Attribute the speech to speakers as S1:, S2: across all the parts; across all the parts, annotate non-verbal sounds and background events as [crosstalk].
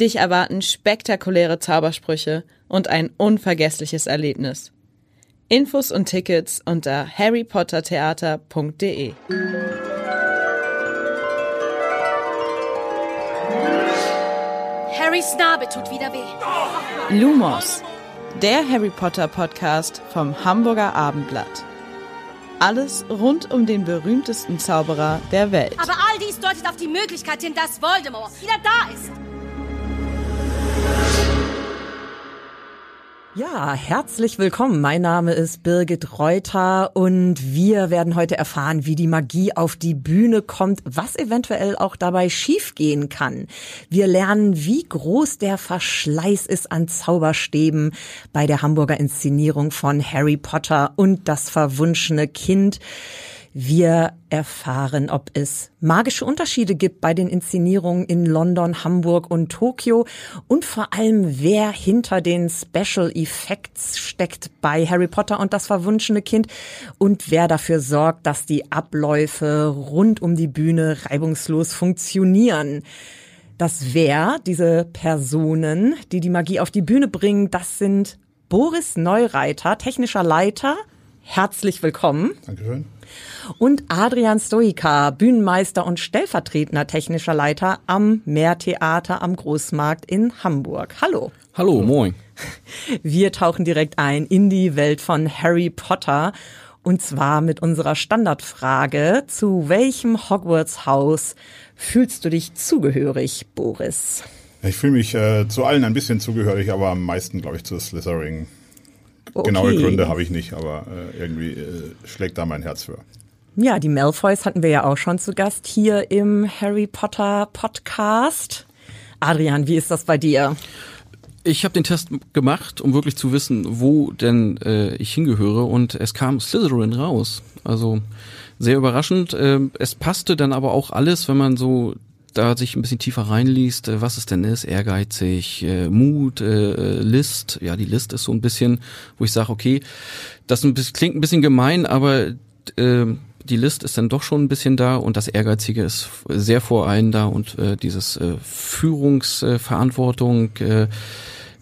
S1: Dich erwarten spektakuläre Zaubersprüche und ein unvergessliches Erlebnis. Infos und Tickets unter harrypottertheater.de.
S2: Harrys Narbe tut wieder weh.
S1: Lumos, der Harry Potter Podcast vom Hamburger Abendblatt. Alles rund um den berühmtesten Zauberer der Welt.
S2: Aber all dies deutet auf die Möglichkeit hin, dass Voldemort wieder da ist.
S3: Ja, herzlich willkommen. Mein Name ist Birgit Reuter und wir werden heute erfahren, wie die Magie auf die Bühne kommt, was eventuell auch dabei schiefgehen kann. Wir lernen, wie groß der Verschleiß ist an Zauberstäben bei der Hamburger Inszenierung von Harry Potter und das verwunschene Kind. Wir erfahren, ob es magische Unterschiede gibt bei den Inszenierungen in London, Hamburg und Tokio und vor allem, wer hinter den Special Effects steckt bei Harry Potter und das verwunschene Kind und wer dafür sorgt, dass die Abläufe rund um die Bühne reibungslos funktionieren. Das Wer, diese Personen, die die Magie auf die Bühne bringen, das sind Boris Neureiter, technischer Leiter. Herzlich willkommen.
S4: Dankeschön
S3: und Adrian Stoika, Bühnenmeister und stellvertretender technischer Leiter am Meertheater am Großmarkt in Hamburg. Hallo.
S5: Hallo, moin. [laughs]
S3: Wir tauchen direkt ein in die Welt von Harry Potter und zwar mit unserer Standardfrage, zu welchem Hogwarts-Haus fühlst du dich zugehörig, Boris?
S4: Ich fühle mich äh, zu allen ein bisschen zugehörig, aber am meisten, glaube ich, zu Slytherin. Okay. Genaue Gründe habe ich nicht, aber äh, irgendwie äh, schlägt da mein Herz für.
S3: Ja, die Malfoys hatten wir ja auch schon zu Gast hier im Harry Potter Podcast. Adrian, wie ist das bei dir?
S5: Ich habe den Test gemacht, um wirklich zu wissen, wo denn äh, ich hingehöre und es kam Slytherin raus. Also sehr überraschend. Äh, es passte dann aber auch alles, wenn man so da sich ein bisschen tiefer reinliest, äh, was es denn ist, ehrgeizig, äh, Mut, äh, List, ja, die List ist so ein bisschen, wo ich sage, okay, das klingt ein bisschen gemein, aber äh, die List ist dann doch schon ein bisschen da und das Ehrgeizige ist sehr vor allen da und äh, dieses äh, Führungsverantwortung äh,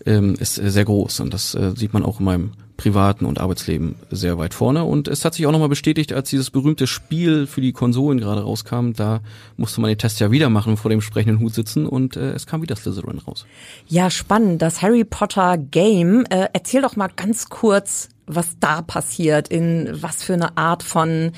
S5: äh, ist sehr groß und das äh, sieht man auch in meinem privaten und Arbeitsleben sehr weit vorne. Und es hat sich auch nochmal bestätigt, als dieses berühmte Spiel für die Konsolen gerade rauskam, da musste man den Test ja wieder machen, vor dem sprechenden Hut sitzen und äh, es kam wieder Slytherin raus.
S3: Ja, spannend. Das Harry Potter Game. Äh, erzähl doch mal ganz kurz, was da passiert, in was für eine Art von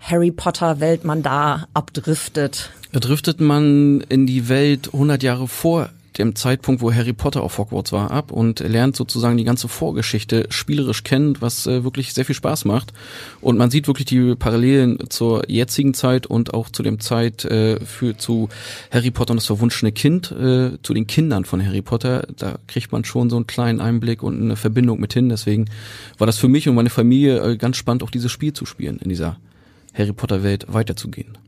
S3: Harry Potter Welt man da abdriftet.
S5: Da driftet man in die Welt 100 Jahre vor dem Zeitpunkt, wo Harry Potter auf Hogwarts war, ab und lernt sozusagen die ganze Vorgeschichte spielerisch kennen, was äh, wirklich sehr viel Spaß macht. Und man sieht wirklich die Parallelen zur jetzigen Zeit und auch zu dem Zeit äh, für zu Harry Potter und das verwunschene Kind, äh, zu den Kindern von Harry Potter. Da kriegt man schon so einen kleinen Einblick und eine Verbindung mit hin. Deswegen war das für mich und meine Familie äh, ganz spannend, auch dieses Spiel zu spielen in dieser Harry Potter Welt weiterzugehen.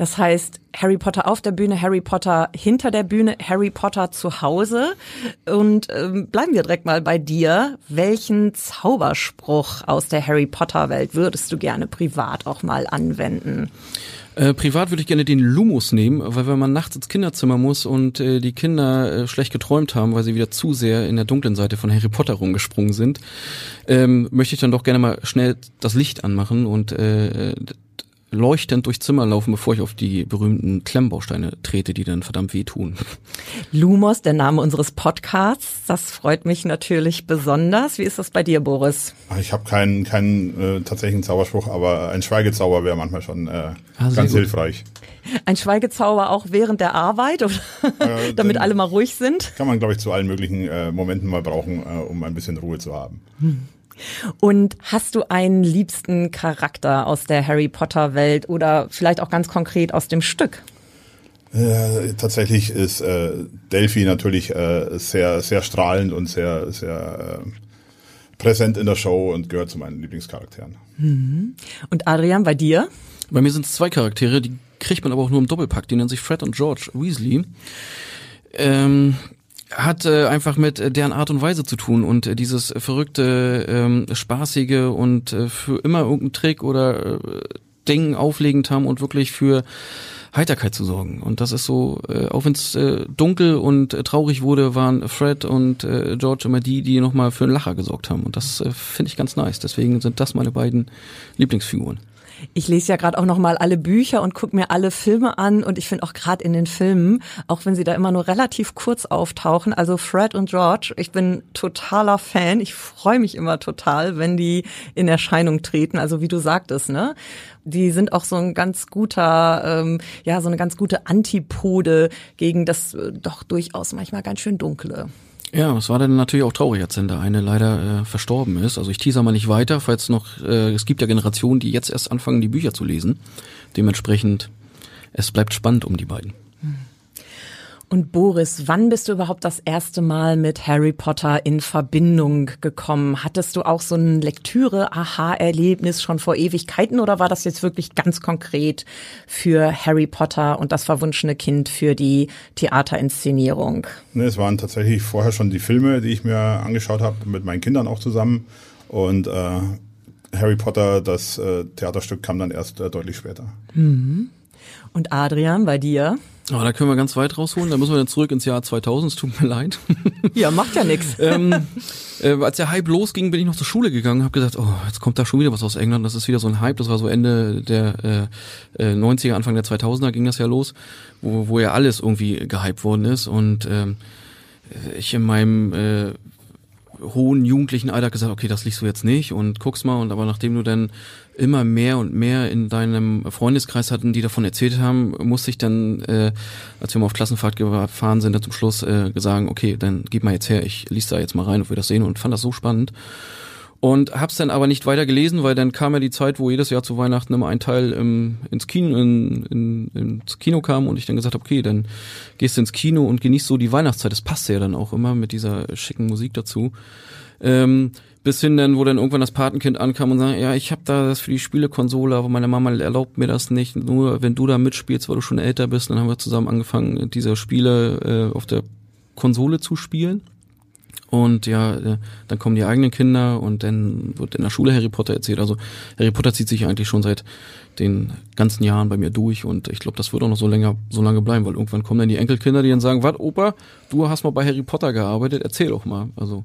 S3: Das heißt, Harry Potter auf der Bühne, Harry Potter hinter der Bühne, Harry Potter zu Hause. Und ähm, bleiben wir direkt mal bei dir. Welchen Zauberspruch aus der Harry Potter Welt würdest du gerne privat auch mal anwenden?
S5: Äh, privat würde ich gerne den Lumos nehmen, weil wenn man nachts ins Kinderzimmer muss und äh, die Kinder äh, schlecht geträumt haben, weil sie wieder zu sehr in der dunklen Seite von Harry Potter rumgesprungen sind, ähm, möchte ich dann doch gerne mal schnell das Licht anmachen und äh, leuchtend durch Zimmer laufen, bevor ich auf die berühmten Klemmbausteine trete, die dann verdammt wehtun.
S3: Lumos, der Name unseres Podcasts, das freut mich natürlich besonders. Wie ist das bei dir, Boris?
S4: Ich habe keinen keinen äh, tatsächlichen Zauberspruch, aber ein Schweigezauber wäre manchmal schon äh, ah, ganz hilfreich.
S3: Ein Schweigezauber auch während der Arbeit, oder? Äh, [laughs] damit alle mal ruhig sind?
S4: Kann man, glaube ich, zu allen möglichen äh, Momenten mal brauchen, äh, um ein bisschen Ruhe zu haben. Hm.
S3: Und hast du einen liebsten Charakter aus der Harry Potter Welt oder vielleicht auch ganz konkret aus dem Stück?
S4: Äh, tatsächlich ist äh, Delphi natürlich äh, sehr, sehr strahlend und sehr, sehr äh, präsent in der Show und gehört zu meinen Lieblingscharakteren.
S3: Mhm. Und Adrian, bei dir?
S5: Bei mir sind es zwei Charaktere, die kriegt man aber auch nur im Doppelpack. Die nennen sich Fred und George Weasley. Ähm, hat äh, einfach mit äh, deren Art und Weise zu tun und äh, dieses verrückte, ähm, spaßige und äh, für immer irgendeinen Trick oder äh, Ding auflegend haben und wirklich für Heiterkeit zu sorgen. Und das ist so, äh, auch wenn es äh, dunkel und äh, traurig wurde, waren Fred und äh, George immer die, die nochmal für einen Lacher gesorgt haben. Und das äh, finde ich ganz nice. Deswegen sind das meine beiden Lieblingsfiguren.
S3: Ich lese ja gerade auch noch mal alle Bücher und gucke mir alle Filme an und ich finde auch gerade in den Filmen, auch wenn sie da immer nur relativ kurz auftauchen, also Fred und George, ich bin totaler Fan. Ich freue mich immer total, wenn die in Erscheinung treten. Also wie du sagtest, ne? Die sind auch so ein ganz guter, ähm, ja, so eine ganz gute Antipode gegen das äh, doch durchaus manchmal ganz schön dunkle.
S5: Ja, es war dann natürlich auch traurig, als denn der eine leider äh, verstorben ist. Also ich teaser mal nicht weiter, falls noch, äh, es gibt ja Generationen, die jetzt erst anfangen, die Bücher zu lesen. Dementsprechend, es bleibt spannend um die beiden.
S3: Und Boris, wann bist du überhaupt das erste Mal mit Harry Potter in Verbindung gekommen? Hattest du auch so ein Lektüre-Aha-Erlebnis schon vor Ewigkeiten oder war das jetzt wirklich ganz konkret für Harry Potter und das verwunschene Kind für die Theaterinszenierung?
S4: Ne, es waren tatsächlich vorher schon die Filme, die ich mir angeschaut habe, mit meinen Kindern auch zusammen. Und äh, Harry Potter, das äh, Theaterstück, kam dann erst äh, deutlich später.
S3: Mhm. Und Adrian, bei dir?
S5: Oh, da können wir ganz weit rausholen. Da müssen wir dann zurück ins Jahr 2000. Es tut mir leid. [laughs]
S3: Ja, macht ja nichts.
S5: ähm, äh, als der Hype losging, bin ich noch zur Schule gegangen, habe gesagt, oh, jetzt kommt da schon wieder was aus England. Das ist wieder so ein Hype. Das war so Ende der äh, äh, 90er, Anfang der 2000er ging das ja los, wo, wo ja alles irgendwie gehypt worden ist. Und ähm, ich in meinem äh, hohen jugendlichen Alter gesagt, okay, das liest du jetzt nicht und guckst mal. Und aber nachdem du dann immer mehr und mehr in deinem Freundeskreis hatten, die davon erzählt haben, musste ich dann, äh, als wir mal auf Klassenfahrt gefahren sind, dann zum Schluss äh, sagen, okay, dann gib mal jetzt her, ich lies da jetzt mal rein und wir das sehen und fand das so spannend. Und hab's dann aber nicht weiter gelesen, weil dann kam ja die Zeit, wo jedes Jahr zu Weihnachten immer ein Teil im, ins Kino, in, in, ins Kino kam und ich dann gesagt habe, okay, dann gehst du ins Kino und genießt so die Weihnachtszeit. Das passt ja dann auch immer mit dieser schicken Musik dazu. Ähm, bis hin dann, wo dann irgendwann das Patenkind ankam und sagte, ja, ich habe da das für die Spielekonsole, aber meine Mama erlaubt mir das nicht. Nur wenn du da mitspielst, weil du schon älter bist, dann haben wir zusammen angefangen, diese Spiele äh, auf der Konsole zu spielen. Und ja, äh, dann kommen die eigenen Kinder und dann wird in der Schule Harry Potter erzählt. Also Harry Potter zieht sich eigentlich schon seit den ganzen Jahren bei mir durch und ich glaube, das wird auch noch so länger, so lange bleiben, weil irgendwann kommen dann die Enkelkinder, die dann sagen, was, Opa, du hast mal bei Harry Potter gearbeitet, erzähl doch mal. Also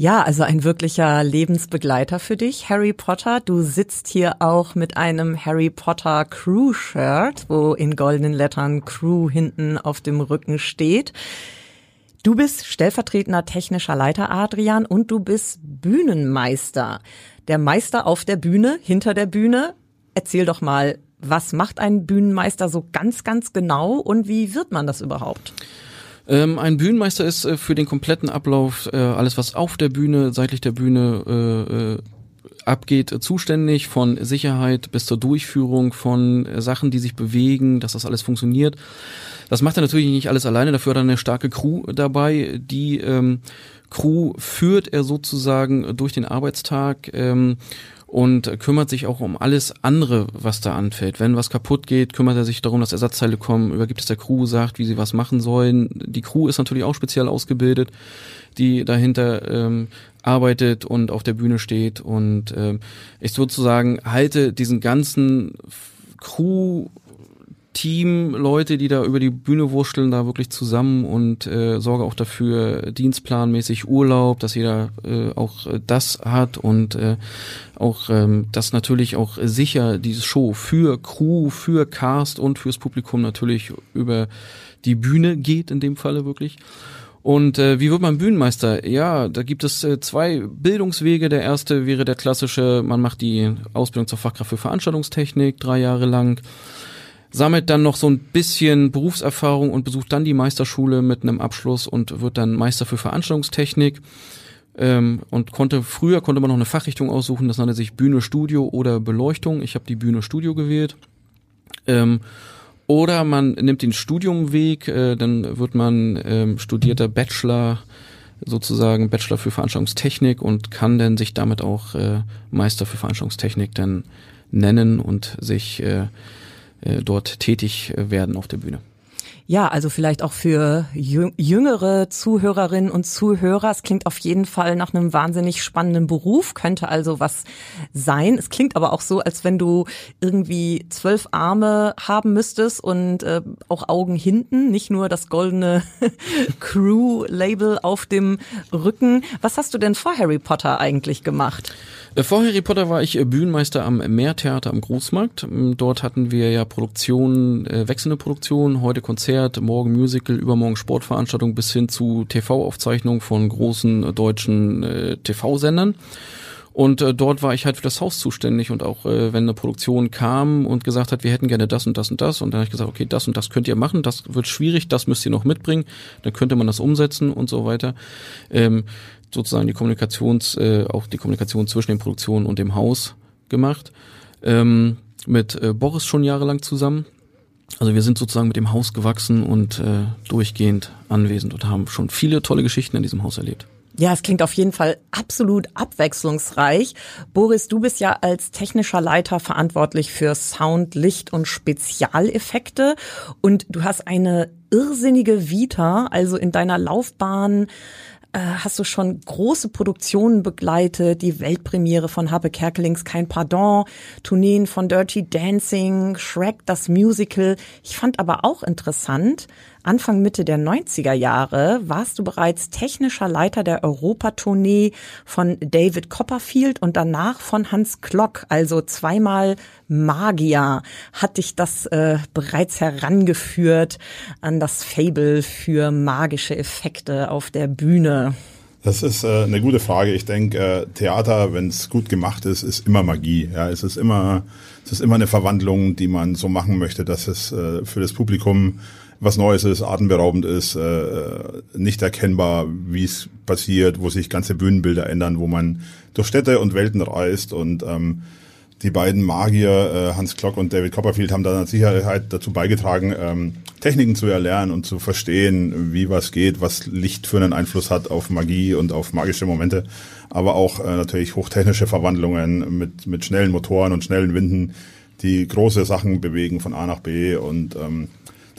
S3: ja, also ein wirklicher Lebensbegleiter für dich, Harry Potter. Du sitzt hier auch mit einem Harry Potter Crew-Shirt, wo in goldenen Lettern Crew hinten auf dem Rücken steht. Du bist stellvertretender technischer Leiter, Adrian, und du bist Bühnenmeister. Der Meister auf der Bühne, hinter der Bühne. Erzähl doch mal, was macht ein Bühnenmeister so ganz, ganz genau und wie wird man das überhaupt?
S5: Ähm, ein Bühnenmeister ist äh, für den kompletten Ablauf, äh, alles was auf der Bühne, seitlich der Bühne äh, äh, abgeht, äh, zuständig von Sicherheit bis zur Durchführung von äh, Sachen, die sich bewegen, dass das alles funktioniert. Das macht er natürlich nicht alles alleine, dafür hat er eine starke Crew dabei. Die ähm, Crew führt er sozusagen durch den Arbeitstag. Ähm, und kümmert sich auch um alles andere, was da anfällt. Wenn was kaputt geht, kümmert er sich darum, dass Ersatzteile kommen, übergibt es der Crew, sagt, wie sie was machen sollen. Die Crew ist natürlich auch speziell ausgebildet, die dahinter ähm, arbeitet und auf der Bühne steht und ähm, ich sozusagen halte diesen ganzen Crew Team Leute, die da über die Bühne wurschteln, da wirklich zusammen und äh, sorge auch dafür dienstplanmäßig Urlaub, dass jeder äh, auch äh, das hat und äh, auch ähm, das natürlich auch sicher diese Show für Crew, für Cast und fürs Publikum natürlich über die Bühne geht in dem Falle wirklich. Und äh, wie wird man Bühnenmeister? Ja, da gibt es äh, zwei Bildungswege. Der erste wäre der klassische, man macht die Ausbildung zur Fachkraft für Veranstaltungstechnik drei Jahre lang sammelt dann noch so ein bisschen Berufserfahrung und besucht dann die Meisterschule mit einem Abschluss und wird dann Meister für Veranstaltungstechnik. Ähm, und konnte früher konnte man noch eine Fachrichtung aussuchen, das nannte sich Bühne Studio oder Beleuchtung. Ich habe die Bühne Studio gewählt. Ähm, Oder man nimmt den Studiumweg, äh, dann wird man ähm, studierter Bachelor, sozusagen Bachelor für Veranstaltungstechnik und kann dann sich damit auch äh, Meister für Veranstaltungstechnik dann nennen und sich äh, dort tätig werden auf der Bühne.
S3: Ja, also vielleicht auch für jüngere Zuhörerinnen und Zuhörer. Es klingt auf jeden Fall nach einem wahnsinnig spannenden Beruf, könnte also was sein. Es klingt aber auch so, als wenn du irgendwie zwölf Arme haben müsstest und äh, auch Augen hinten, nicht nur das goldene [laughs] Crew-Label auf dem Rücken. Was hast du denn vor Harry Potter eigentlich gemacht?
S5: Äh, vor Harry Potter war ich äh, Bühnenmeister am Meertheater am Großmarkt. Ähm, dort hatten wir ja Produktionen, äh, wechselnde Produktionen, heute Konzert, morgen Musical, übermorgen Sportveranstaltung bis hin zu TV-Aufzeichnungen von großen deutschen äh, TV-Sendern. Und äh, dort war ich halt für das Haus zuständig und auch äh, wenn eine Produktion kam und gesagt hat, wir hätten gerne das und das und das und dann habe ich gesagt, okay, das und das könnt ihr machen, das wird schwierig, das müsst ihr noch mitbringen, dann könnte man das umsetzen und so weiter. Ähm, sozusagen die Kommunikations, äh, auch die Kommunikation zwischen den Produktionen und dem Haus gemacht. Ähm, mit äh, Boris schon jahrelang zusammen. Also wir sind sozusagen mit dem Haus gewachsen und äh, durchgehend anwesend und haben schon viele tolle Geschichten in diesem Haus erlebt.
S3: Ja, es klingt auf jeden Fall absolut abwechslungsreich. Boris, du bist ja als technischer Leiter verantwortlich für Sound, Licht und Spezialeffekte und du hast eine irrsinnige Vita, also in deiner Laufbahn hast du schon große Produktionen begleitet, die Weltpremiere von Habe Kerkelings Kein Pardon, Tourneen von Dirty Dancing, Shrek, das Musical. Ich fand aber auch interessant, Anfang Mitte der 90er Jahre warst du bereits technischer Leiter der Europatournee von David Copperfield und danach von Hans Klock, also zweimal Magier. Hat dich das äh, bereits herangeführt an das Fable für magische Effekte auf der Bühne?
S4: Das ist äh, eine gute Frage. Ich denke, äh, Theater, wenn es gut gemacht ist, ist immer Magie. Ja, es ist immer, es ist immer eine Verwandlung, die man so machen möchte, dass es äh, für das Publikum was Neues ist, atemberaubend ist, äh, nicht erkennbar, wie es passiert, wo sich ganze Bühnenbilder ändern, wo man durch Städte und Welten reist. Und ähm, die beiden Magier, äh, Hans Klock und David Copperfield, haben da mit Sicherheit dazu beigetragen, ähm, Techniken zu erlernen und zu verstehen, wie was geht, was Licht für einen Einfluss hat auf Magie und auf magische Momente, aber auch äh, natürlich hochtechnische Verwandlungen mit, mit schnellen Motoren und schnellen Winden, die große Sachen bewegen von A nach B. Und ähm,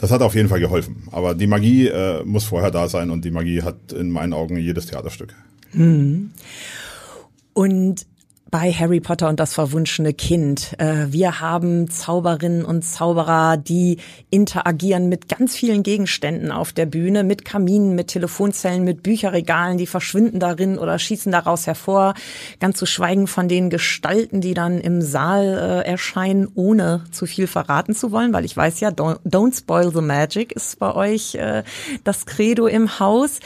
S4: das hat auf jeden Fall geholfen. Aber die Magie äh, muss vorher da sein und die Magie hat in meinen Augen jedes Theaterstück.
S3: Mhm. Und bei Harry Potter und das verwunschene Kind. Äh, wir haben Zauberinnen und Zauberer, die interagieren mit ganz vielen Gegenständen auf der Bühne, mit Kaminen, mit Telefonzellen, mit Bücherregalen, die verschwinden darin oder schießen daraus hervor. Ganz zu schweigen von den Gestalten, die dann im Saal äh, erscheinen, ohne zu viel verraten zu wollen, weil ich weiß ja, don't, spoil the magic ist bei euch äh, das Credo im Haus.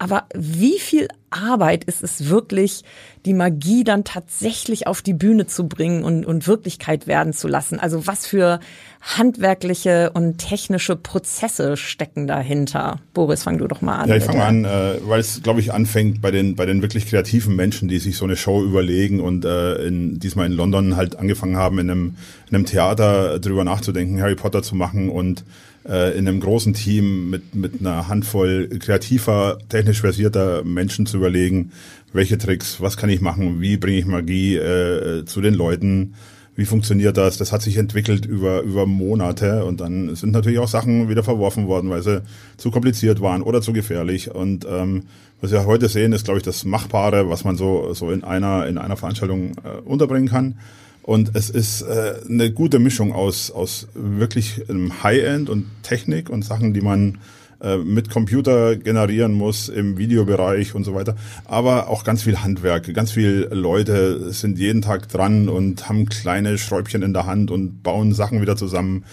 S3: Aber wie viel Arbeit ist es wirklich, die Magie dann tatsächlich auf die Bühne zu bringen und, und Wirklichkeit werden zu lassen? Also was für handwerkliche und technische Prozesse stecken dahinter? Boris, fang du doch mal an.
S4: Ja, ich fange an, äh, weil es, glaube ich, anfängt bei den, bei den wirklich kreativen Menschen, die sich so eine Show überlegen und äh, in, diesmal in London halt angefangen haben, in einem, in einem Theater drüber nachzudenken, Harry Potter zu machen und äh, in einem großen Team mit, mit einer Handvoll kreativer, technisch versierter Menschen zu überlegen, welche Tricks, was kann ich machen, wie bringe ich Magie äh, zu den Leuten, wie funktioniert das? Das hat sich entwickelt über, über Monate und dann sind natürlich auch Sachen wieder verworfen worden, weil sie zu kompliziert waren oder zu gefährlich. Und ähm, was wir heute sehen, ist, glaube ich, das Machbare, was man so, so in einer, in einer Veranstaltung äh, unterbringen kann. Und es ist äh, eine gute Mischung aus, aus wirklich einem High-End und Technik und Sachen, die man äh, mit Computer generieren muss im Videobereich und so weiter. Aber auch ganz viel Handwerk. Ganz viele Leute sind jeden Tag dran und haben kleine Schräubchen in der Hand und bauen Sachen wieder zusammen,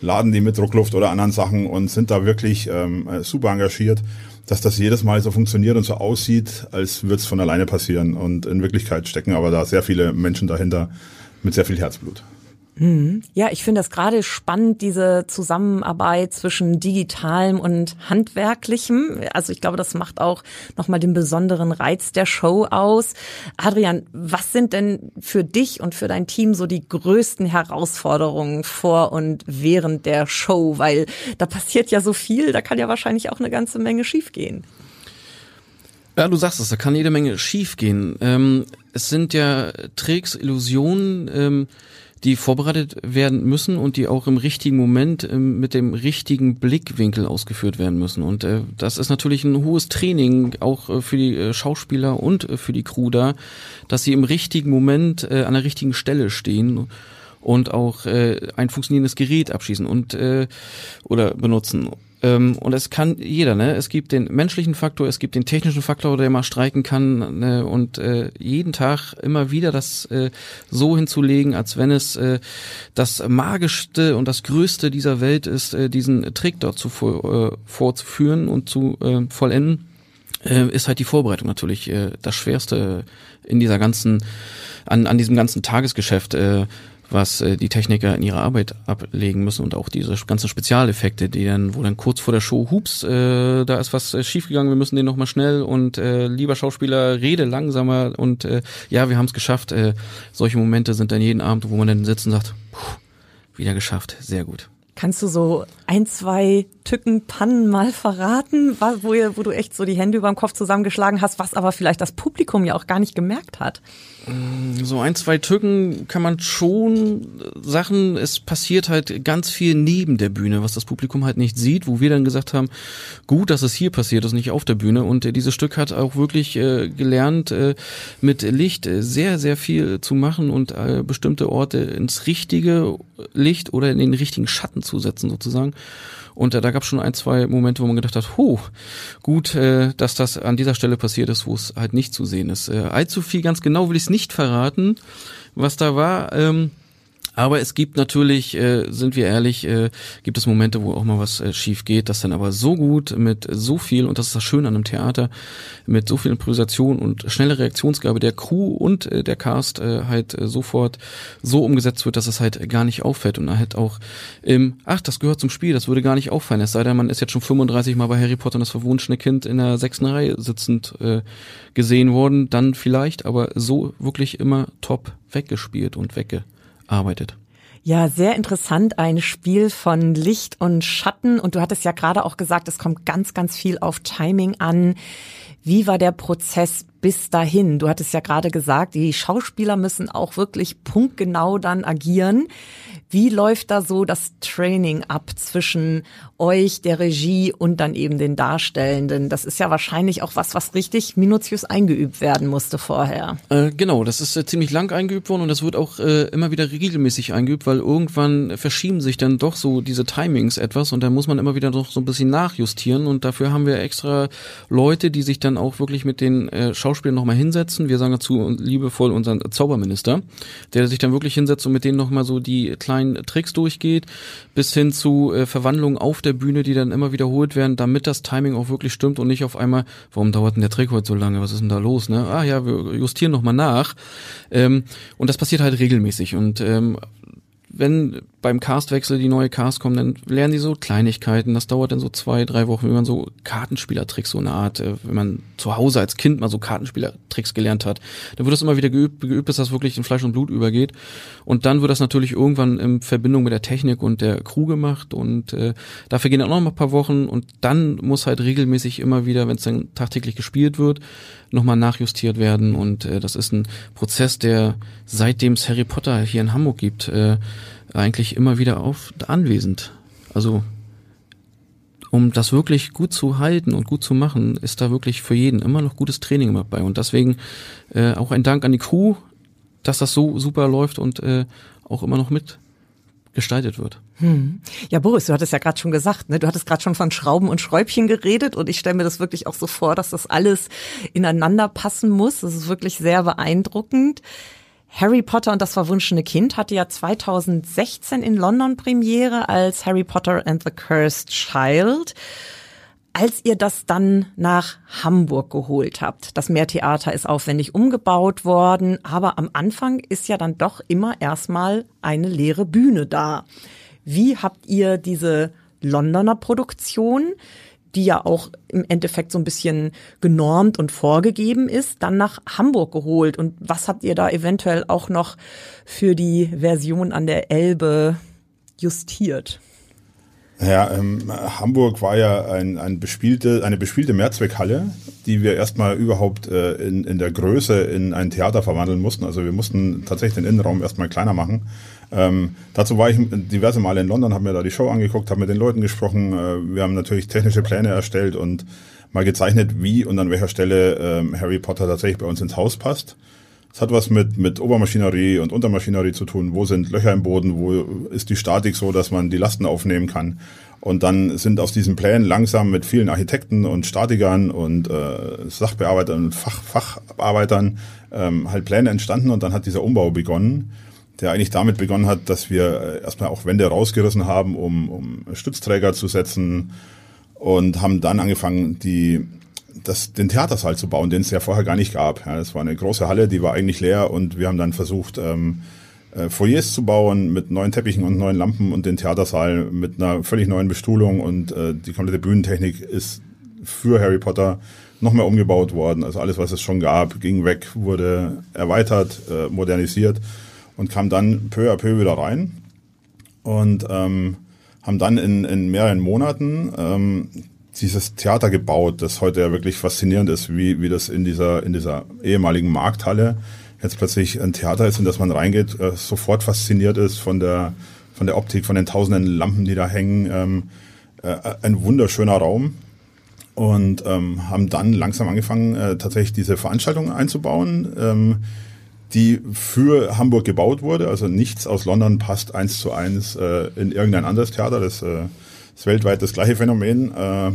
S4: laden die mit Druckluft oder anderen Sachen und sind da wirklich ähm, super engagiert dass das jedes Mal so funktioniert und so aussieht, als würde es von alleine passieren. Und in Wirklichkeit stecken aber da sehr viele Menschen dahinter, mit sehr viel Herzblut.
S3: Mhm. Ja, ich finde das gerade spannend, diese Zusammenarbeit zwischen digitalem und handwerklichem. Also ich glaube, das macht auch nochmal den besonderen Reiz der Show aus. Adrian, was sind denn für dich und für dein Team so die größten Herausforderungen vor und während der Show? Weil da passiert ja so viel, da kann ja wahrscheinlich auch eine ganze Menge schiefgehen.
S5: Ja, du sagst es, da kann jede Menge schiefgehen. Ähm, es sind ja Tricks, Illusionen, ähm, die vorbereitet werden müssen und die auch im richtigen Moment ähm, mit dem richtigen Blickwinkel ausgeführt werden müssen. Und äh, das ist natürlich ein hohes Training auch äh, für die äh, Schauspieler und äh, für die Crew da, dass sie im richtigen Moment äh, an der richtigen Stelle stehen und auch äh, ein funktionierendes Gerät abschießen und äh, oder benutzen. Ähm, und es kann jeder, ne? Es gibt den menschlichen Faktor, es gibt den technischen Faktor, der mal streiken kann ne? und äh, jeden Tag immer wieder das äh, so hinzulegen, als wenn es äh, das magischste und das größte dieser Welt ist, äh, diesen Trick dort zu, äh, vorzuführen und zu äh, vollenden, äh, ist halt die Vorbereitung natürlich äh, das Schwerste in dieser ganzen, an, an diesem ganzen Tagesgeschäft. Äh, was äh, die Techniker in ihrer Arbeit ablegen müssen und auch diese ganzen Spezialeffekte, die dann, wo dann kurz vor der Show, hups, äh, da ist was äh, schiefgegangen, wir müssen den nochmal schnell und äh, lieber Schauspieler, rede langsamer und äh, ja, wir haben es geschafft. Äh, solche Momente sind dann jeden Abend, wo man dann sitzt und sagt, puh, wieder geschafft, sehr gut.
S3: Kannst du so ein, zwei Tücken, Pannen mal verraten, wo, wo du echt so die Hände über dem Kopf zusammengeschlagen hast, was aber vielleicht das Publikum ja auch gar nicht gemerkt hat?
S5: Mm, so ein, zwei Tücken kann man schon Sachen, es passiert halt ganz viel neben der Bühne, was das Publikum halt nicht sieht, wo wir dann gesagt haben, gut, dass es hier passiert ist, nicht auf der Bühne. Und äh, dieses Stück hat auch wirklich äh, gelernt, äh, mit Licht äh, sehr, sehr viel zu machen und äh, bestimmte Orte ins richtige Licht oder in den richtigen Schatten zu setzen sozusagen. Und äh, da gab es schon ein, zwei Momente, wo man gedacht hat, huh, gut, äh, dass das an dieser Stelle passiert ist, wo es halt nicht zu sehen ist. Äh, allzu viel ganz genau will ich es nicht verraten, was da war. Ähm, aber es gibt natürlich, äh, sind wir ehrlich, äh, gibt es Momente, wo auch mal was äh, schief geht, das dann aber so gut mit so viel, und das ist das Schöne an einem Theater, mit so viel Improvisation und schnelle Reaktionsgabe der Crew und äh, der Cast äh, halt äh, sofort so umgesetzt wird, dass es halt gar nicht auffällt. Und halt auch im, ach, das gehört zum Spiel, das würde gar nicht auffallen, es sei denn, man ist jetzt schon 35 Mal bei Harry Potter und das verwunschene Kind in der sechsten Reihe sitzend äh, gesehen worden, dann vielleicht, aber so wirklich immer top weggespielt und wegge arbeitet.
S3: Ja, sehr interessant. Ein Spiel von Licht und Schatten. Und du hattest ja gerade auch gesagt, es kommt ganz, ganz viel auf Timing an. Wie war der Prozess bis dahin? Du hattest ja gerade gesagt, die Schauspieler müssen auch wirklich punktgenau dann agieren. Wie läuft da so das Training ab zwischen euch, der Regie und dann eben den Darstellenden? Das ist ja wahrscheinlich auch was, was richtig minutiös eingeübt werden musste vorher.
S5: Äh, genau, das ist äh, ziemlich lang eingeübt worden und das wird auch äh, immer wieder regelmäßig eingeübt, weil irgendwann verschieben sich dann doch so diese Timings etwas und da muss man immer wieder noch so ein bisschen nachjustieren und dafür haben wir extra Leute, die sich dann auch wirklich mit den äh, Schauspielern nochmal hinsetzen. Wir sagen dazu liebevoll unseren Zauberminister, der sich dann wirklich hinsetzt und mit denen nochmal so die kleinen kleinen Tricks durchgeht, bis hin zu äh, Verwandlungen auf der Bühne, die dann immer wiederholt werden, damit das Timing auch wirklich stimmt und nicht auf einmal, warum dauert denn der Trick heute so lange? Was ist denn da los? Ne? Ah ja, wir justieren nochmal nach. Ähm, und das passiert halt regelmäßig. Und ähm, wenn beim Castwechsel die neue Cast kommen, dann lernen die so Kleinigkeiten. Das dauert dann so zwei, drei Wochen, wenn man so Kartenspielertricks, so eine Art, äh, wenn man zu Hause als Kind mal so Kartenspielertricks gelernt hat. Dann wird das immer wieder geübt, geübt, bis das wirklich in Fleisch und Blut übergeht. Und dann wird das natürlich irgendwann in Verbindung mit der Technik und der Crew gemacht. Und äh, dafür gehen dann auch noch mal ein paar Wochen. Und dann muss halt regelmäßig immer wieder, wenn es dann tagtäglich gespielt wird, nochmal nachjustiert werden. Und äh, das ist ein Prozess, der seitdem es Harry Potter hier in Hamburg gibt, äh, eigentlich immer wieder auf anwesend. Also um das wirklich gut zu halten und gut zu machen, ist da wirklich für jeden immer noch gutes Training dabei. Und deswegen äh, auch ein Dank an die Crew, dass das so super läuft und äh, auch immer noch mit gestaltet wird.
S3: Hm. Ja, Boris, du hattest ja gerade schon gesagt, ne? du hattest gerade schon von Schrauben und Schräubchen geredet und ich stelle mir das wirklich auch so vor, dass das alles ineinander passen muss. Das ist wirklich sehr beeindruckend. Harry Potter und das verwunschene Kind hatte ja 2016 in London Premiere als Harry Potter and the Cursed Child. Als ihr das dann nach Hamburg geholt habt, das Meertheater ist aufwendig umgebaut worden, aber am Anfang ist ja dann doch immer erstmal eine leere Bühne da. Wie habt ihr diese Londoner Produktion, die ja auch im Endeffekt so ein bisschen genormt und vorgegeben ist, dann nach Hamburg geholt? Und was habt ihr da eventuell auch noch für die Version an der Elbe justiert?
S4: Ja, ähm, Hamburg war ja ein, ein bespielte, eine bespielte Mehrzweckhalle, die wir erstmal überhaupt äh, in, in der Größe in ein Theater verwandeln mussten. Also wir mussten tatsächlich den Innenraum erstmal kleiner machen. Ähm, dazu war ich diverse Male in London, habe mir da die Show angeguckt, habe mit den Leuten gesprochen. Äh, wir haben natürlich technische Pläne erstellt und mal gezeichnet, wie und an welcher Stelle ähm, Harry Potter tatsächlich bei uns ins Haus passt. Es hat was mit, mit Obermaschinerie und Untermaschinerie zu tun. Wo sind Löcher im Boden? Wo ist die Statik so, dass man die Lasten aufnehmen kann? Und dann sind aus diesen Plänen langsam mit vielen Architekten und Statikern und äh, Sachbearbeitern und Fach, Facharbeitern ähm, halt Pläne entstanden und dann hat dieser Umbau begonnen, der eigentlich damit begonnen hat, dass wir äh, erstmal auch Wände rausgerissen haben, um, um Stützträger zu setzen und haben dann angefangen, die das, den Theatersaal zu bauen, den es ja vorher gar nicht gab. Ja, das war eine große Halle, die war eigentlich leer und wir haben dann versucht, ähm, äh, Foyers zu bauen mit neuen Teppichen und neuen Lampen und den Theatersaal mit einer völlig neuen Bestuhlung und äh, die komplette Bühnentechnik ist für Harry Potter noch mehr umgebaut worden. Also alles, was es schon gab, ging weg, wurde erweitert, äh, modernisiert und kam dann peu à peu wieder rein und ähm, haben dann in, in mehreren Monaten ähm, dieses Theater gebaut, das heute ja wirklich faszinierend ist, wie, wie das in dieser, in dieser ehemaligen Markthalle jetzt plötzlich ein Theater ist, in das man reingeht, äh, sofort fasziniert ist von der, von der Optik, von den tausenden Lampen, die da hängen. Ähm, äh, ein wunderschöner Raum. Und ähm, haben dann langsam angefangen, äh, tatsächlich diese Veranstaltung einzubauen, ähm, die für Hamburg gebaut wurde. Also nichts aus London passt eins zu eins äh, in irgendein anderes Theater. Das äh, ist weltweit das gleiche Phänomen. Äh,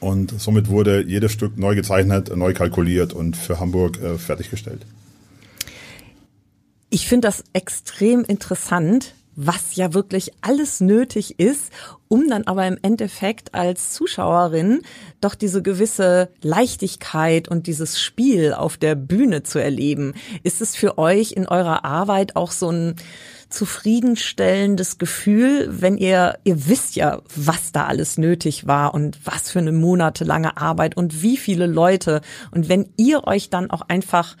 S4: und somit wurde jedes Stück neu gezeichnet, neu kalkuliert und für Hamburg äh, fertiggestellt.
S3: Ich finde das extrem interessant, was ja wirklich alles nötig ist, um dann aber im Endeffekt als Zuschauerin doch diese gewisse Leichtigkeit und dieses Spiel auf der Bühne zu erleben. Ist es für euch in eurer Arbeit auch so ein zufriedenstellendes Gefühl, wenn ihr, ihr wisst ja, was da alles nötig war und was für eine monatelange Arbeit und wie viele Leute. Und wenn ihr euch dann auch einfach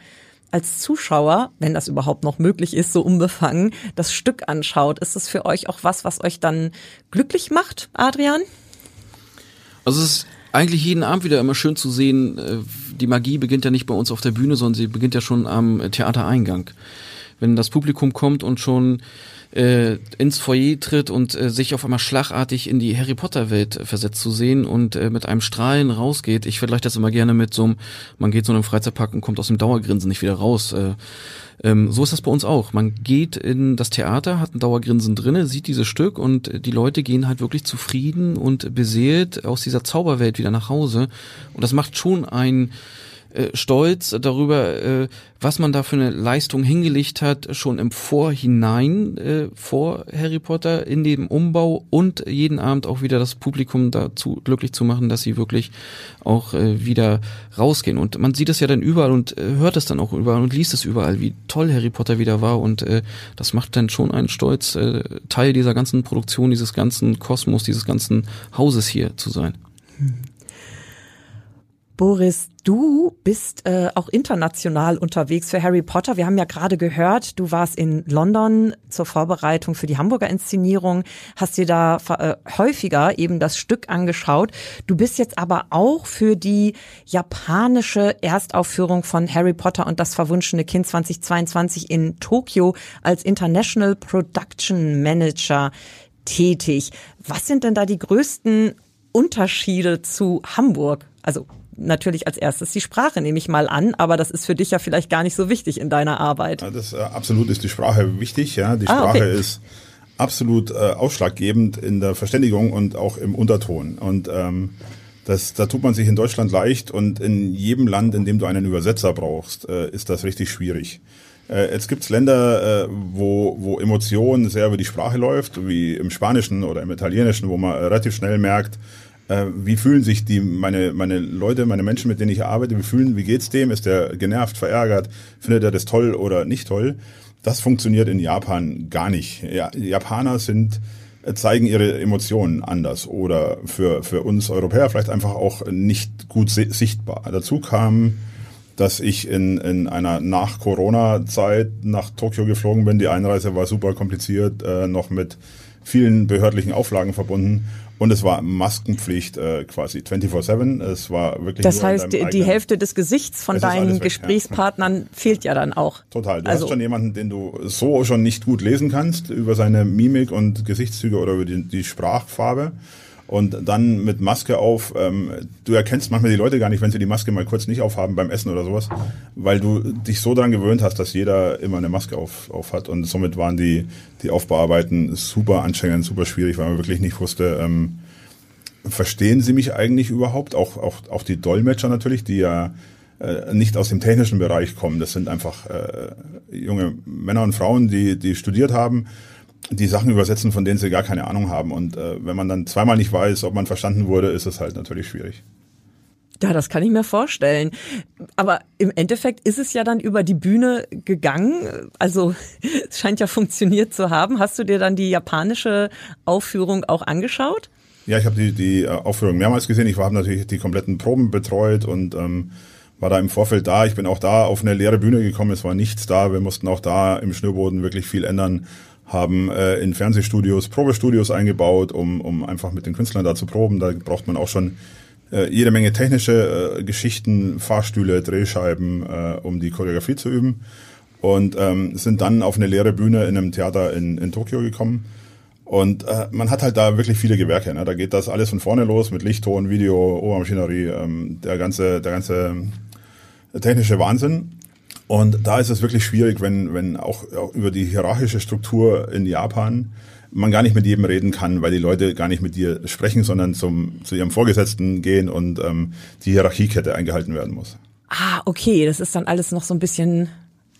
S3: als Zuschauer, wenn das überhaupt noch möglich ist, so unbefangen, das Stück anschaut, ist das für euch auch was, was euch dann glücklich macht, Adrian?
S5: Also es ist eigentlich jeden Abend wieder immer schön zu sehen, äh, die Magie beginnt ja nicht bei uns auf der Bühne, sondern sie beginnt ja schon am Theatereingang wenn das Publikum kommt und schon äh, ins Foyer tritt und äh, sich auf einmal schlagartig in die Harry Potter Welt versetzt zu sehen und äh, mit einem Strahlen rausgeht. Ich vergleiche das immer gerne mit so einem, man geht so in einem Freizeitpark und kommt aus dem Dauergrinsen nicht wieder raus. Äh, ähm, so ist das bei uns auch. Man geht in das Theater, hat ein Dauergrinsen drinne, sieht dieses Stück und die Leute gehen halt wirklich zufrieden und beseelt aus dieser Zauberwelt wieder nach Hause. Und das macht schon ein äh, stolz darüber, äh, was man da für eine Leistung hingelegt hat, schon im Vorhinein äh, vor Harry Potter in dem Umbau und jeden Abend auch wieder das Publikum dazu glücklich zu machen, dass sie wirklich auch äh, wieder rausgehen. Und man sieht es ja dann überall und äh, hört es dann auch überall und liest es überall, wie toll Harry Potter wieder war und äh, das macht dann schon einen Stolz, äh, Teil dieser ganzen Produktion, dieses ganzen Kosmos, dieses ganzen Hauses hier zu sein. Hm.
S3: Boris, du bist äh, auch international unterwegs für Harry Potter. Wir haben ja gerade gehört, du warst in London zur Vorbereitung für die Hamburger Inszenierung, hast dir da äh, häufiger eben das Stück angeschaut. Du bist jetzt aber auch für die japanische Erstaufführung von Harry Potter und das verwunschene Kind 2022 in Tokio als International Production Manager tätig. Was sind denn da die größten Unterschiede zu Hamburg? Also natürlich als erstes die Sprache, nehme ich mal an, aber das ist für dich ja vielleicht gar nicht so wichtig in deiner Arbeit.
S4: Ja, das, äh, absolut ist die Sprache wichtig, ja. Die ah, Sprache okay. ist absolut äh, ausschlaggebend in der Verständigung und auch im Unterton. Und ähm, das, da tut man sich in Deutschland leicht und in jedem Land, in dem du einen Übersetzer brauchst, äh, ist das richtig schwierig. Äh, jetzt gibt's Länder, äh, wo, wo Emotion sehr über die Sprache läuft, wie im Spanischen oder im Italienischen, wo man relativ schnell merkt, äh, wie fühlen sich die meine meine Leute, meine Menschen, mit denen ich arbeite, wie fühlen, wie geht's dem? Ist der genervt, verärgert, findet er das toll oder nicht toll? Das funktioniert in Japan gar nicht. Ja, Japaner sind äh, zeigen ihre Emotionen anders oder für für uns Europäer vielleicht einfach auch nicht gut sichtbar. Dazu kam dass ich in, in einer Nach-Corona-Zeit nach Tokio geflogen bin. Die Einreise war super kompliziert, äh, noch mit vielen behördlichen Auflagen verbunden. Und es war Maskenpflicht äh, quasi 24-7. Es war wirklich.
S3: Das heißt, die Hälfte des Gesichts von deinen Gesprächspartnern ja. fehlt ja dann auch.
S4: Total. Du also, hast schon jemanden, den du so schon nicht gut lesen kannst, über seine Mimik und Gesichtszüge oder über die, die Sprachfarbe und dann mit Maske auf. Ähm, du erkennst manchmal die Leute gar nicht, wenn sie die Maske mal kurz nicht aufhaben beim Essen oder sowas, weil du dich so daran gewöhnt hast, dass jeder immer eine Maske auf, auf hat. Und somit waren die, die Aufbearbeiten super anstrengend, super schwierig, weil man wirklich nicht wusste, ähm, verstehen sie mich eigentlich überhaupt? Auch, auch, auch die Dolmetscher natürlich, die ja äh, nicht aus dem technischen Bereich kommen. Das sind einfach äh, junge Männer und Frauen, die, die studiert haben die Sachen übersetzen, von denen sie gar keine Ahnung haben. Und äh, wenn man dann zweimal nicht weiß, ob man verstanden wurde, ist es halt natürlich schwierig.
S3: Ja, das kann ich mir vorstellen. Aber im Endeffekt ist es ja dann über die Bühne gegangen. Also [laughs] es scheint ja funktioniert zu haben. Hast du dir dann die japanische Aufführung auch angeschaut?
S4: Ja, ich habe die, die äh, Aufführung mehrmals gesehen. Ich habe natürlich die kompletten Proben betreut und ähm, war da im Vorfeld da. Ich bin auch da auf eine leere Bühne gekommen. Es war nichts da. Wir mussten auch da im Schnürboden wirklich viel ändern haben äh, in Fernsehstudios Probestudios eingebaut, um, um einfach mit den Künstlern da zu proben. Da braucht man auch schon äh, jede Menge technische äh, Geschichten, Fahrstühle, Drehscheiben, äh, um die Choreografie zu üben. Und ähm, sind dann auf eine leere Bühne in einem Theater in, in Tokio gekommen. Und äh, man hat halt da wirklich viele Gewerke. Ne? Da geht das alles von vorne los mit Licht, Ton, Video, Obermaschinerie, ähm, der ganze, der ganze technische Wahnsinn. Und da ist es wirklich schwierig, wenn, wenn auch, auch über die hierarchische Struktur in Japan man gar nicht mit jedem reden kann, weil die Leute gar nicht mit dir sprechen, sondern zum, zu ihrem Vorgesetzten gehen und ähm, die Hierarchiekette eingehalten werden muss.
S3: Ah, okay, das ist dann alles noch so ein bisschen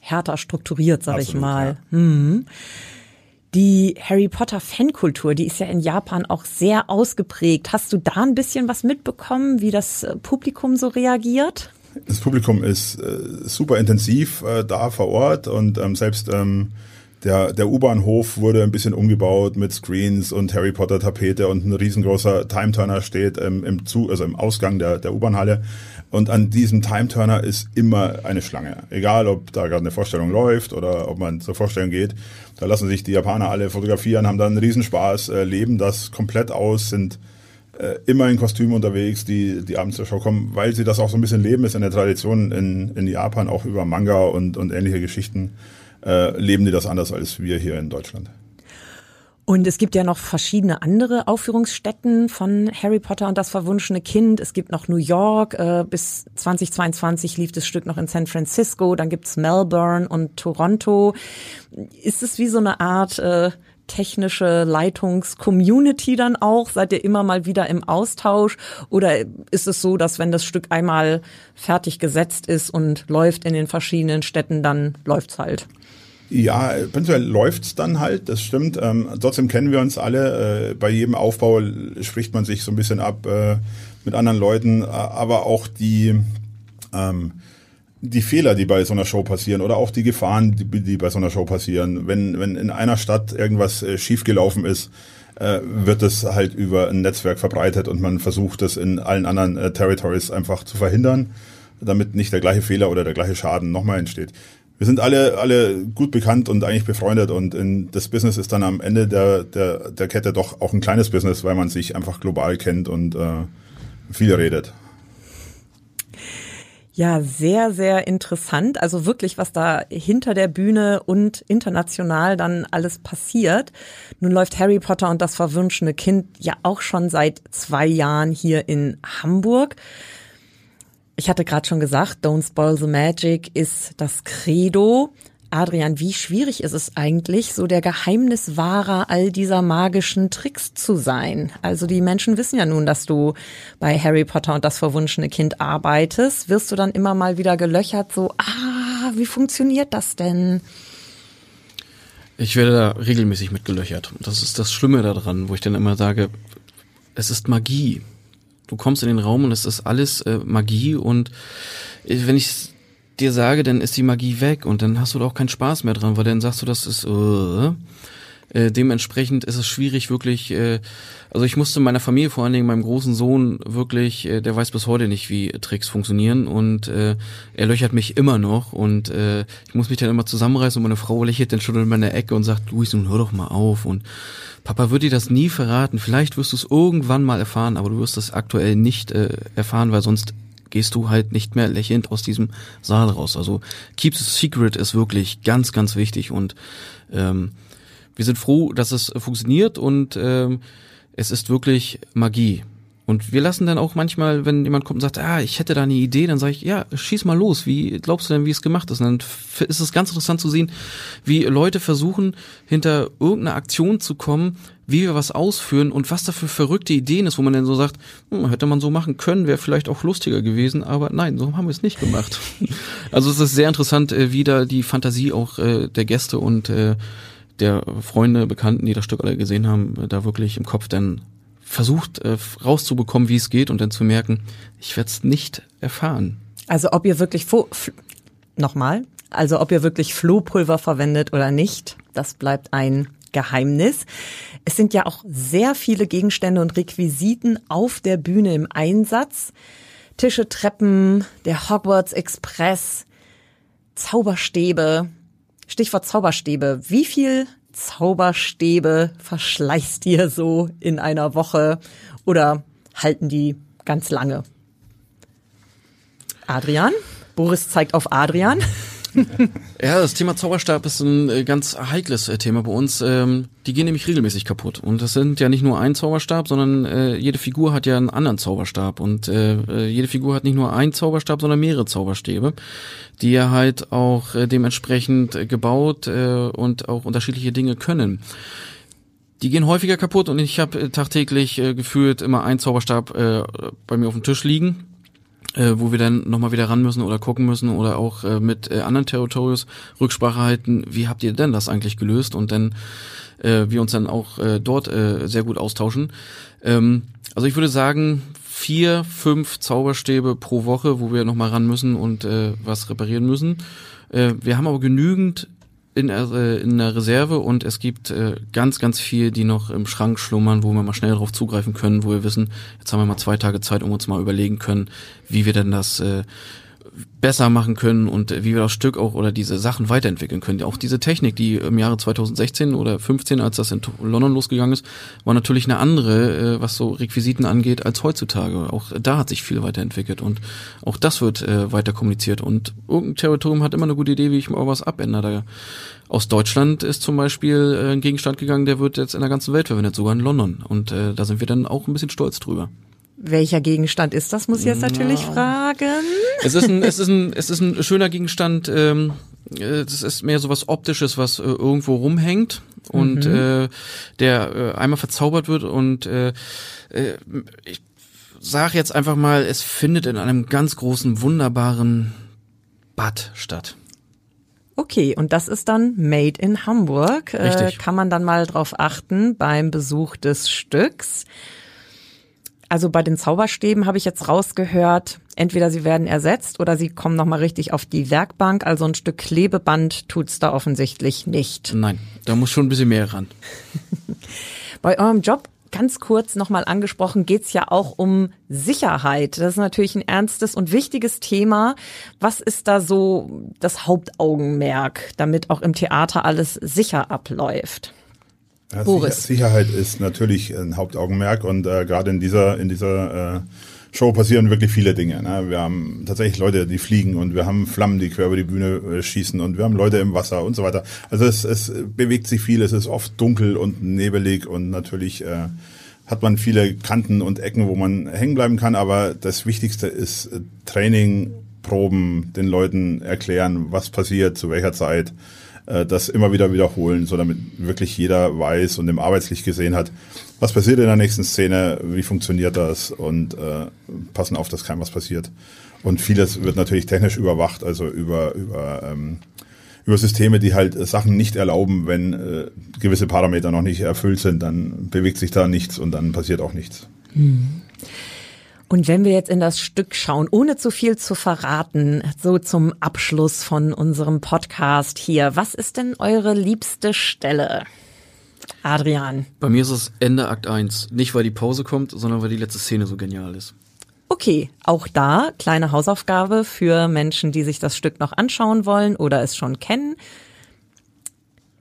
S3: härter strukturiert, sag Absolut, ich mal. Ja. Hm. Die Harry Potter Fankultur, die ist ja in Japan auch sehr ausgeprägt. Hast du da ein bisschen was mitbekommen, wie das Publikum so reagiert?
S4: Das Publikum ist äh, super intensiv äh, da vor Ort und ähm, selbst ähm, der, der U-Bahnhof wurde ein bisschen umgebaut mit Screens und Harry Potter Tapete und ein riesengroßer Time-Turner steht ähm, im, Zu also im Ausgang der, der U-Bahn-Halle. Und an diesem Time-Turner ist immer eine Schlange. Egal, ob da gerade eine Vorstellung läuft oder ob man zur Vorstellung geht. Da lassen sich die Japaner alle fotografieren, haben dann einen Riesenspaß, äh, leben das komplett aus, sind äh, immer in Kostümen unterwegs, die, die abends zur Show kommen, weil sie das auch so ein bisschen leben, ist eine Tradition in, in Japan, auch über Manga und, und ähnliche Geschichten, äh, leben die das anders als wir hier in Deutschland.
S3: Und es gibt ja noch verschiedene andere Aufführungsstätten von Harry Potter und das verwunschene Kind. Es gibt noch New York, äh, bis 2022 lief das Stück noch in San Francisco, dann gibt's Melbourne und Toronto. Ist es wie so eine Art äh, technische Leitungscommunity dann auch? Seid ihr immer mal wieder im Austausch? Oder ist es so, dass wenn das Stück einmal fertig gesetzt ist und läuft in den verschiedenen Städten, dann läuft's halt?
S4: Ja, prinzipiell läuft's dann halt, das stimmt. Ähm, trotzdem kennen wir uns alle. Äh, bei jedem Aufbau spricht man sich so ein bisschen ab äh, mit anderen Leuten, aber auch die ähm, die Fehler, die bei so einer Show passieren oder auch die Gefahren, die, die bei so einer Show passieren. Wenn, wenn in einer Stadt irgendwas äh, schiefgelaufen ist, äh, wird es halt über ein Netzwerk verbreitet und man versucht es in allen anderen äh, Territories einfach zu verhindern, damit nicht der gleiche Fehler oder der gleiche Schaden nochmal entsteht. Wir sind alle, alle gut bekannt und eigentlich befreundet und in, das Business ist dann am Ende der, der, der Kette doch auch ein kleines Business, weil man sich einfach global kennt und äh, viel redet.
S3: Ja, sehr, sehr interessant. Also wirklich, was da hinter der Bühne und international dann alles passiert. Nun läuft Harry Potter und das verwünschene Kind ja auch schon seit zwei Jahren hier in Hamburg. Ich hatte gerade schon gesagt, Don't Spoil the Magic ist das Credo. Adrian, wie schwierig ist es eigentlich, so der Geheimniswahrer all dieser magischen Tricks zu sein? Also die Menschen wissen ja nun, dass du bei Harry Potter und das verwunschene Kind arbeitest. Wirst du dann immer mal wieder gelöchert, so, ah, wie funktioniert das denn?
S5: Ich werde da regelmäßig mitgelöchert. Das ist das Schlimme daran, wo ich dann immer sage, es ist Magie. Du kommst in den Raum und es ist alles äh, Magie und äh, wenn ich dir sage, dann ist die Magie weg und dann hast du da auch keinen Spaß mehr dran, weil dann sagst du, das ist äh, äh, dementsprechend ist es schwierig, wirklich, äh, also ich musste meiner Familie, vor allen Dingen meinem großen Sohn, wirklich, äh, der weiß bis heute nicht, wie Tricks funktionieren und äh, er löchert mich immer noch und äh, ich muss mich dann immer zusammenreißen und meine Frau lächelt dann schon in meiner Ecke und sagt, Luis, nun hör doch mal auf und Papa wird dir das nie verraten, vielleicht wirst du es irgendwann mal erfahren, aber du wirst es aktuell nicht äh, erfahren, weil sonst gehst du halt nicht mehr lächelnd aus diesem Saal raus. Also Keep the Secret ist wirklich ganz, ganz wichtig und ähm, wir sind froh, dass es funktioniert und ähm, es ist wirklich Magie. Und wir lassen dann auch manchmal, wenn jemand kommt und sagt, ah, ich hätte da eine Idee, dann sage ich, ja, schieß mal los. Wie glaubst du denn, wie es gemacht ist? Und dann ist es ganz interessant zu sehen, wie Leute versuchen, hinter irgendeiner Aktion zu kommen, wie wir was ausführen und was da für verrückte Ideen ist, wo man dann so sagt, hm, hätte man so machen können, wäre vielleicht auch lustiger gewesen, aber nein, so haben wir es nicht gemacht. [laughs] also es ist sehr interessant, äh, wie da die Fantasie auch äh, der Gäste und äh, der Freunde, Bekannten, die das Stück alle gesehen haben, da wirklich im Kopf dann versucht äh, rauszubekommen, wie es geht und dann zu merken, ich werde es nicht erfahren.
S3: Also ob ihr wirklich nochmal, also ob ihr wirklich Flohpulver verwendet oder nicht, das bleibt ein Geheimnis. Es sind ja auch sehr viele Gegenstände und Requisiten auf der Bühne im Einsatz. Tische, Treppen, der Hogwarts Express, Zauberstäbe, Stichwort Zauberstäbe. Wie viel Zauberstäbe verschleißt ihr so in einer Woche oder halten die ganz lange? Adrian? Boris zeigt auf Adrian. [laughs]
S5: ja, das Thema Zauberstab ist ein äh, ganz heikles äh, Thema bei uns. Ähm, die gehen nämlich regelmäßig kaputt. Und das sind ja nicht nur ein Zauberstab, sondern äh, jede Figur hat ja einen anderen Zauberstab. Und jede Figur hat nicht nur einen Zauberstab, sondern mehrere Zauberstäbe, die ja halt auch dementsprechend gebaut und auch unterschiedliche Dinge können. Die gehen häufiger kaputt und ich habe tagtäglich äh, gefühlt immer einen Zauberstab äh, bei mir auf dem Tisch liegen äh, wo wir dann nochmal wieder ran müssen oder gucken müssen oder auch äh, mit äh, anderen Territorios Rücksprache halten, wie habt ihr denn das eigentlich gelöst und dann äh, wir uns dann auch äh, dort äh, sehr gut austauschen. Ähm, also ich würde sagen, vier, fünf Zauberstäbe pro Woche, wo wir nochmal ran müssen und äh, was reparieren müssen. Äh, wir haben aber genügend in, äh, in der Reserve und es gibt äh, ganz, ganz viel, die noch im Schrank schlummern, wo wir mal schnell darauf zugreifen können, wo wir wissen, jetzt haben wir mal zwei Tage Zeit, um uns mal überlegen können, wie wir denn das äh, besser machen können und wie wir das Stück auch oder diese Sachen weiterentwickeln können. Auch diese Technik, die im Jahre 2016 oder 15, als das in London losgegangen ist, war natürlich eine andere, äh, was so Requisiten angeht, als heutzutage. Auch da hat sich viel weiterentwickelt und auch das wird äh, weiter kommuniziert. Und irgendein Territorium hat immer eine gute Idee, wie ich mal was abändere. Aus Deutschland ist zum Beispiel äh, ein Gegenstand gegangen, der wird jetzt in der ganzen Welt verwendet, sogar in London. Und da sind wir dann auch ein bisschen stolz drüber.
S3: Welcher Gegenstand ist das, muss ich jetzt natürlich ja. fragen.
S5: Es ist ein, es ist ein, es ist ein schöner Gegenstand. Ähm, das ist mehr so was Optisches, was äh, irgendwo rumhängt und mhm. äh, der äh, einmal verzaubert wird und äh, äh, ich sage jetzt einfach mal, es findet in einem ganz großen, wunderbaren Bad statt.
S3: Okay, und das ist dann Made in Hamburg. Äh,
S5: Richtig.
S3: Äh, kann man dann mal drauf achten beim Besuch des Stücks. Also bei den Zauberstäben habe ich jetzt rausgehört, entweder sie werden ersetzt oder sie kommen nochmal richtig auf die Werkbank. Also ein Stück Klebeband tut's da offensichtlich nicht.
S5: Nein, da muss schon ein bisschen mehr ran. [laughs]
S3: bei eurem Job ganz kurz nochmal angesprochen, geht's ja auch um Sicherheit. Das ist natürlich ein ernstes und wichtiges Thema. Was ist da so das Hauptaugenmerk, damit auch im Theater alles sicher abläuft?
S4: Ja, Boris. Sicherheit ist natürlich ein Hauptaugenmerk und äh, gerade in dieser, in dieser äh, Show passieren wirklich viele Dinge. Ne? Wir haben tatsächlich Leute, die fliegen und wir haben Flammen, die quer über die Bühne äh, schießen und wir haben Leute im Wasser und so weiter. Also es, es bewegt sich viel, es ist oft dunkel und nebelig und natürlich äh, hat man viele Kanten und Ecken, wo man hängen bleiben kann, aber das Wichtigste ist äh, Training, Proben, den Leuten erklären, was passiert, zu welcher Zeit äh, das immer wieder wiederholen, so damit wirklich jeder weiß und im Arbeitslicht gesehen hat, was passiert in der nächsten Szene, wie funktioniert das und äh, passen auf, dass keinem was passiert. Und vieles wird natürlich technisch überwacht, also über, über, ähm, über Systeme, die halt Sachen nicht erlauben, wenn äh, gewisse Parameter noch nicht erfüllt sind, dann bewegt sich da nichts und dann passiert auch nichts. Hm.
S3: Und wenn wir jetzt in das Stück schauen, ohne zu viel zu verraten, so zum Abschluss von unserem Podcast hier, was ist denn eure liebste Stelle? Adrian.
S5: Bei mir ist es Ende Akt 1. Nicht, weil die Pause kommt, sondern weil die letzte Szene so genial ist.
S3: Okay, auch da kleine Hausaufgabe für Menschen, die sich das Stück noch anschauen wollen oder es schon kennen.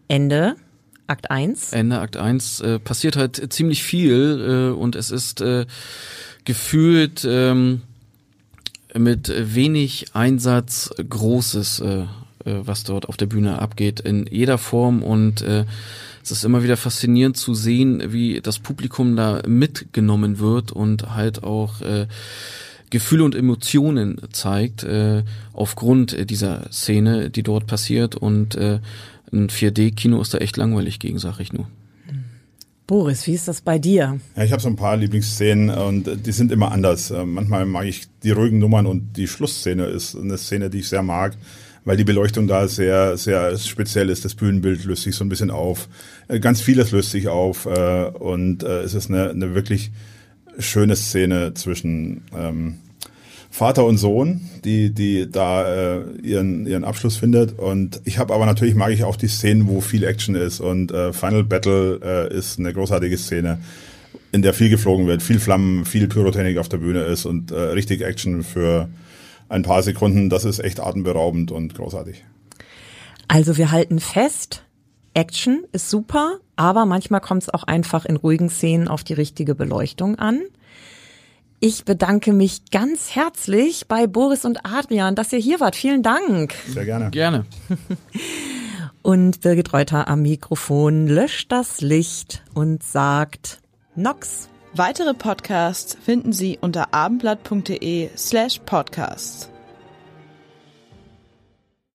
S3: Ende Akt 1.
S5: Ende Akt 1 äh, passiert halt ziemlich viel äh, und es ist äh, gefühlt ähm, mit wenig Einsatz Großes, äh, äh, was dort auf der Bühne abgeht, in jeder Form und äh, es ist immer wieder faszinierend zu sehen, wie das Publikum da mitgenommen wird und halt auch äh, Gefühle und Emotionen zeigt äh, aufgrund dieser Szene, die dort passiert und äh, ein 4D-Kino ist da echt langweilig gegen, sag ich nur.
S3: Boris, wie ist das bei dir?
S4: Ja, ich habe so ein paar Lieblingsszenen und die sind immer anders. Äh, manchmal mag ich die ruhigen Nummern und die Schlussszene ist eine Szene, die ich sehr mag weil die Beleuchtung da sehr, sehr speziell ist. Das Bühnenbild löst sich so ein bisschen auf. Äh, ganz vieles löst sich auf äh, und äh, es ist eine, eine wirklich schöne Szene zwischen ähm, Vater und Sohn, die die da äh, ihren ihren Abschluss findet und ich habe aber natürlich mag ich auch die Szenen, wo viel Action ist und äh, Final Battle äh, ist eine großartige Szene, in der viel geflogen wird, viel Flammen, viel Pyrotechnik auf der Bühne ist und äh, richtig Action für ein paar Sekunden, das ist echt atemberaubend und großartig.
S3: Also wir halten fest, Action ist super, aber manchmal kommt es auch einfach in ruhigen Szenen auf die richtige Beleuchtung an. Ich bedanke mich ganz herzlich bei Boris und Adrian, dass ihr hier wart. Vielen Dank.
S4: Sehr gerne.
S5: Gerne. [laughs]
S3: Und Birgit Reuter am Mikrofon löscht das Licht und sagt Nox.
S1: Weitere Podcasts finden Sie unter abendblatt.de slash podcasts.